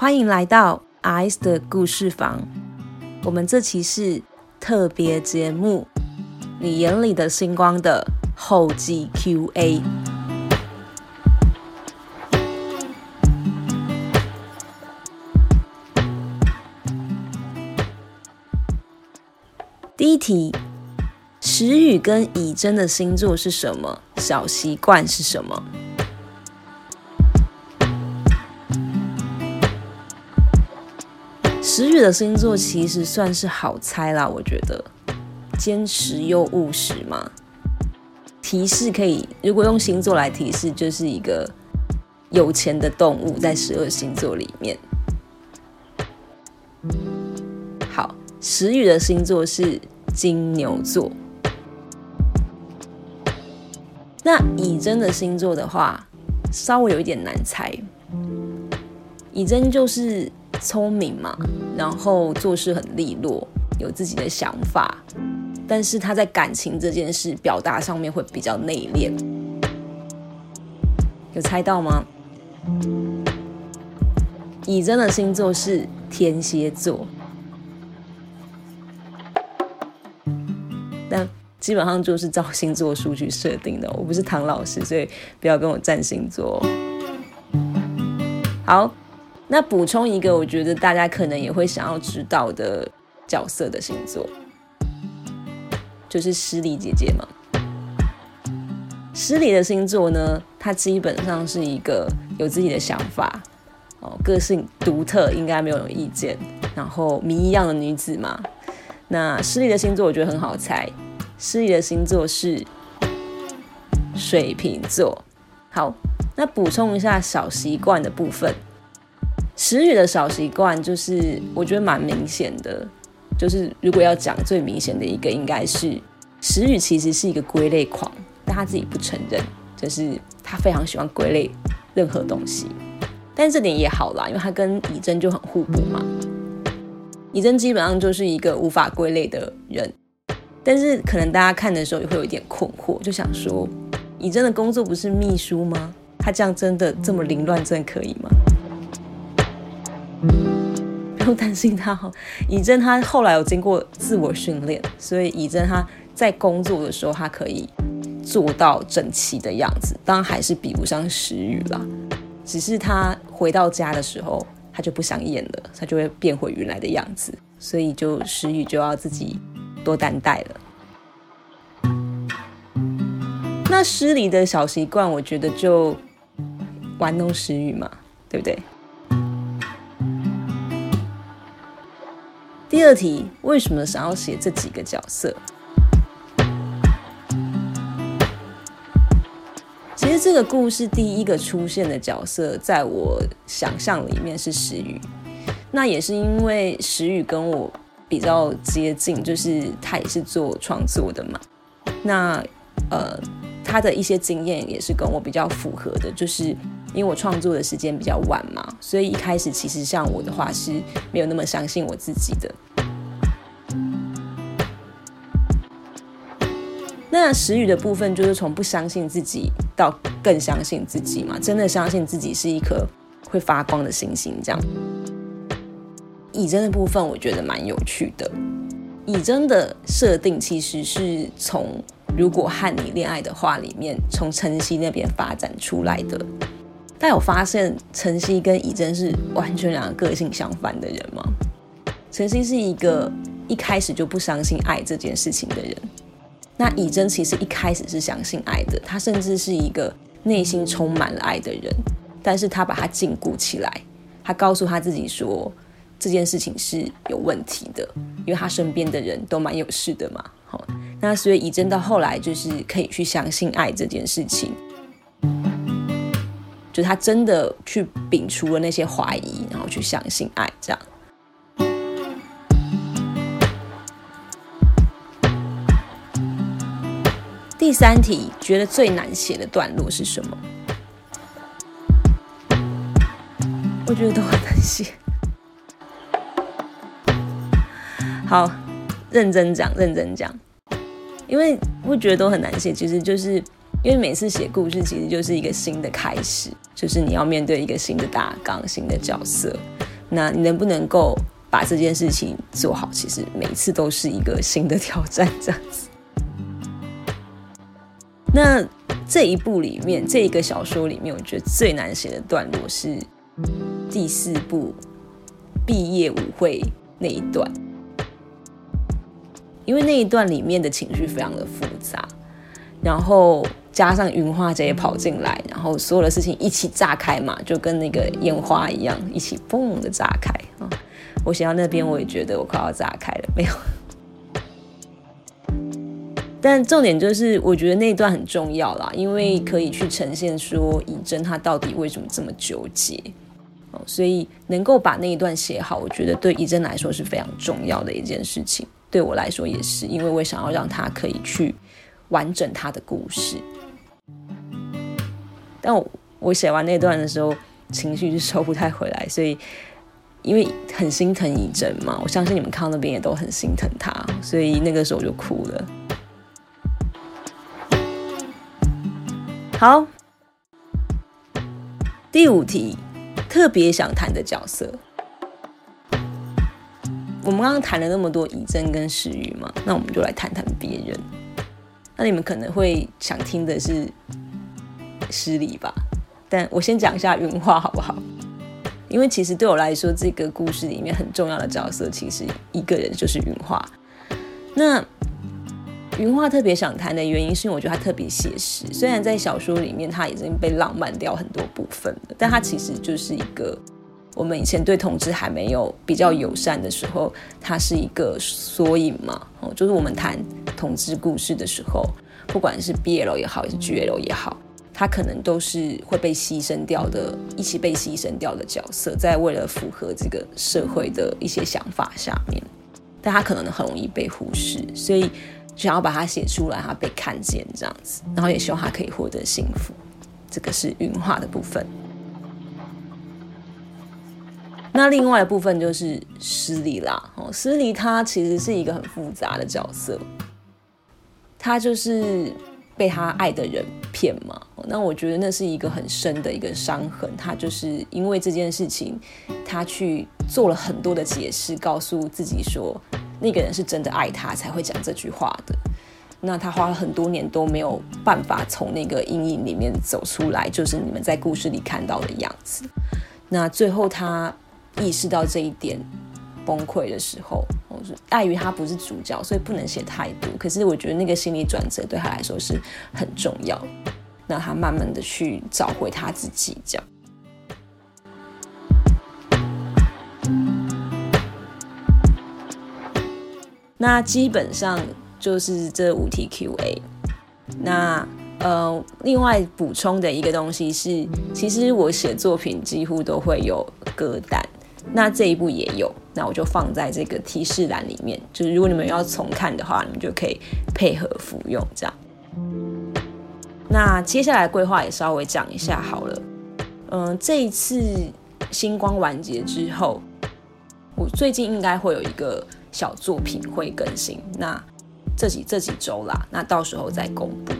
欢迎来到 Ice 的故事房。我们这期是特别节目《你眼里的星光》的后记 Q&A。第一题：石宇跟以真的星座是什么？小习惯是什么？石宇的星座其实算是好猜啦，我觉得坚持又务实嘛。提示可以，如果用星座来提示，就是一个有钱的动物在十二星座里面。好，石宇的星座是。金牛座，那以真的星座的话，稍微有一点难猜。以真就是聪明嘛，然后做事很利落，有自己的想法，但是他在感情这件事表达上面会比较内敛。有猜到吗？以真的星座是天蝎座。但基本上就是照星座数据设定的，我不是唐老师，所以不要跟我占星座。好，那补充一个，我觉得大家可能也会想要知道的角色的星座，就是诗丽姐姐嘛。诗丽的星座呢，她基本上是一个有自己的想法，哦，个性独特，应该没有意见，然后谜一样的女子嘛。那诗丽的星座我觉得很好猜，诗丽的星座是水瓶座。好，那补充一下小习惯的部分，诗雨的小习惯就是我觉得蛮明显的，就是如果要讲最明显的一个，应该是诗雨其实是一个归类狂，但他自己不承认，就是他非常喜欢归类任何东西，但这点也好啦，因为他跟以真就很互补嘛。以真基本上就是一个无法归类的人，但是可能大家看的时候也会有一点困惑，就想说，以真的工作不是秘书吗？他这样真的这么凌乱，真的可以吗？担心他哈，以真他后来有经过自我训练，所以以真他在工作的时候，他可以做到整齐的样子，当然还是比不上石宇啦，只是他回到家的时候。他就不想演了，他就会变回原来的样子，所以就石宇就要自己多担待了。那诗礼的小习惯，我觉得就玩弄石宇嘛，对不对？第二题，为什么想要写这几个角色？其实这个故事第一个出现的角色，在我想象里面是石宇。那也是因为石宇跟我比较接近，就是他也是做创作的嘛。那呃，他的一些经验也是跟我比较符合的，就是因为我创作的时间比较晚嘛，所以一开始其实像我的话是没有那么相信我自己的。那石宇的部分就是从不相信自己到更相信自己嘛，真的相信自己是一颗会发光的星星。这样，以真的部分我觉得蛮有趣的。以真的设定其实是从如果和你恋爱的话里面，从晨曦那边发展出来的。但有发现晨曦跟以真是完全两个个性相反的人吗？晨曦是一个一开始就不相信爱这件事情的人。那以真其实一开始是相信爱的，他甚至是一个内心充满了爱的人，但是他把他禁锢起来，他告诉他自己说这件事情是有问题的，因为他身边的人都蛮有事的嘛。好，那所以以真到后来就是可以去相信爱这件事情，就他真的去摒除了那些怀疑，然后去相信爱这样。第三题，觉得最难写的段落是什么？我觉得都很难写。好，认真讲，认真讲，因为会觉得都很难写，其实就是因为每次写故事，其实就是一个新的开始，就是你要面对一个新的大纲、新的角色，那你能不能够把这件事情做好？其实每次都是一个新的挑战，这样子。那这一部里面，这一个小说里面，我觉得最难写的段落是第四部毕业舞会那一段，因为那一段里面的情绪非常的复杂，然后加上云花姐也跑进来，然后所有的事情一起炸开嘛，就跟那个烟花一样，一起嘣的炸开啊！我写到那边，我也觉得我快要炸开了，没有。但重点就是，我觉得那一段很重要啦，因为可以去呈现说以真他到底为什么这么纠结哦，所以能够把那一段写好，我觉得对以真来说是非常重要的一件事情，对我来说也是，因为我想要让他可以去完整他的故事。但我写完那段的时候，情绪是收不太回来，所以因为很心疼以真嘛，我相信你们看到那边也都很心疼他，所以那个时候就哭了。好，第五题，特别想谈的角色。我们刚刚谈了那么多以真跟石玉嘛，那我们就来谈谈别人。那你们可能会想听的是失礼吧？但我先讲一下云画好不好？因为其实对我来说，这个故事里面很重要的角色，其实一个人就是云画。那云画特别想谈的原因，是因为我觉得它特别写实。虽然在小说里面，它已经被浪漫掉很多部分了，但它其实就是一个我们以前对同志还没有比较友善的时候，它是一个缩影嘛。哦，就是我们谈同志故事的时候，不管是 BL 也好，还是 GL 也好，他可能都是会被牺牲掉的，一起被牺牲掉的角色，在为了符合这个社会的一些想法下面，但他可能很容易被忽视，所以。想要把它写出来，他被看见这样子，然后也希望他可以获得幸福。这个是云画的部分。那另外的部分就是施离啦。哦，施离他其实是一个很复杂的角色，他就是被他爱的人骗嘛。那我觉得那是一个很深的一个伤痕。他就是因为这件事情，他去做了很多的解释，告诉自己说。那个人是真的爱他才会讲这句话的。那他花了很多年都没有办法从那个阴影里面走出来，就是你们在故事里看到的样子。那最后他意识到这一点，崩溃的时候，碍于他不是主角，所以不能写太多。可是我觉得那个心理转折对他来说是很重要。那他慢慢的去找回他自己，这样。那基本上就是这五题 Q&A。那呃，另外补充的一个东西是，其实我写作品几乎都会有歌单，那这一部也有，那我就放在这个提示栏里面。就是如果你们要重看的话，你们就可以配合服用这样。那接下来规划也稍微讲一下好了。嗯，这一次星光完结之后，我最近应该会有一个。小作品会更新，那这几这几周啦，那到时候再公布。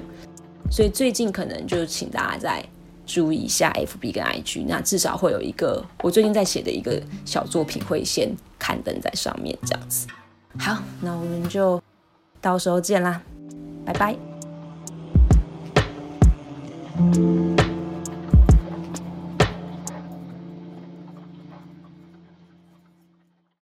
所以最近可能就请大家再注意一下 FB 跟 IG，那至少会有一个我最近在写的一个小作品会先刊登在上面，这样子。好，那我们就到时候见啦，拜拜。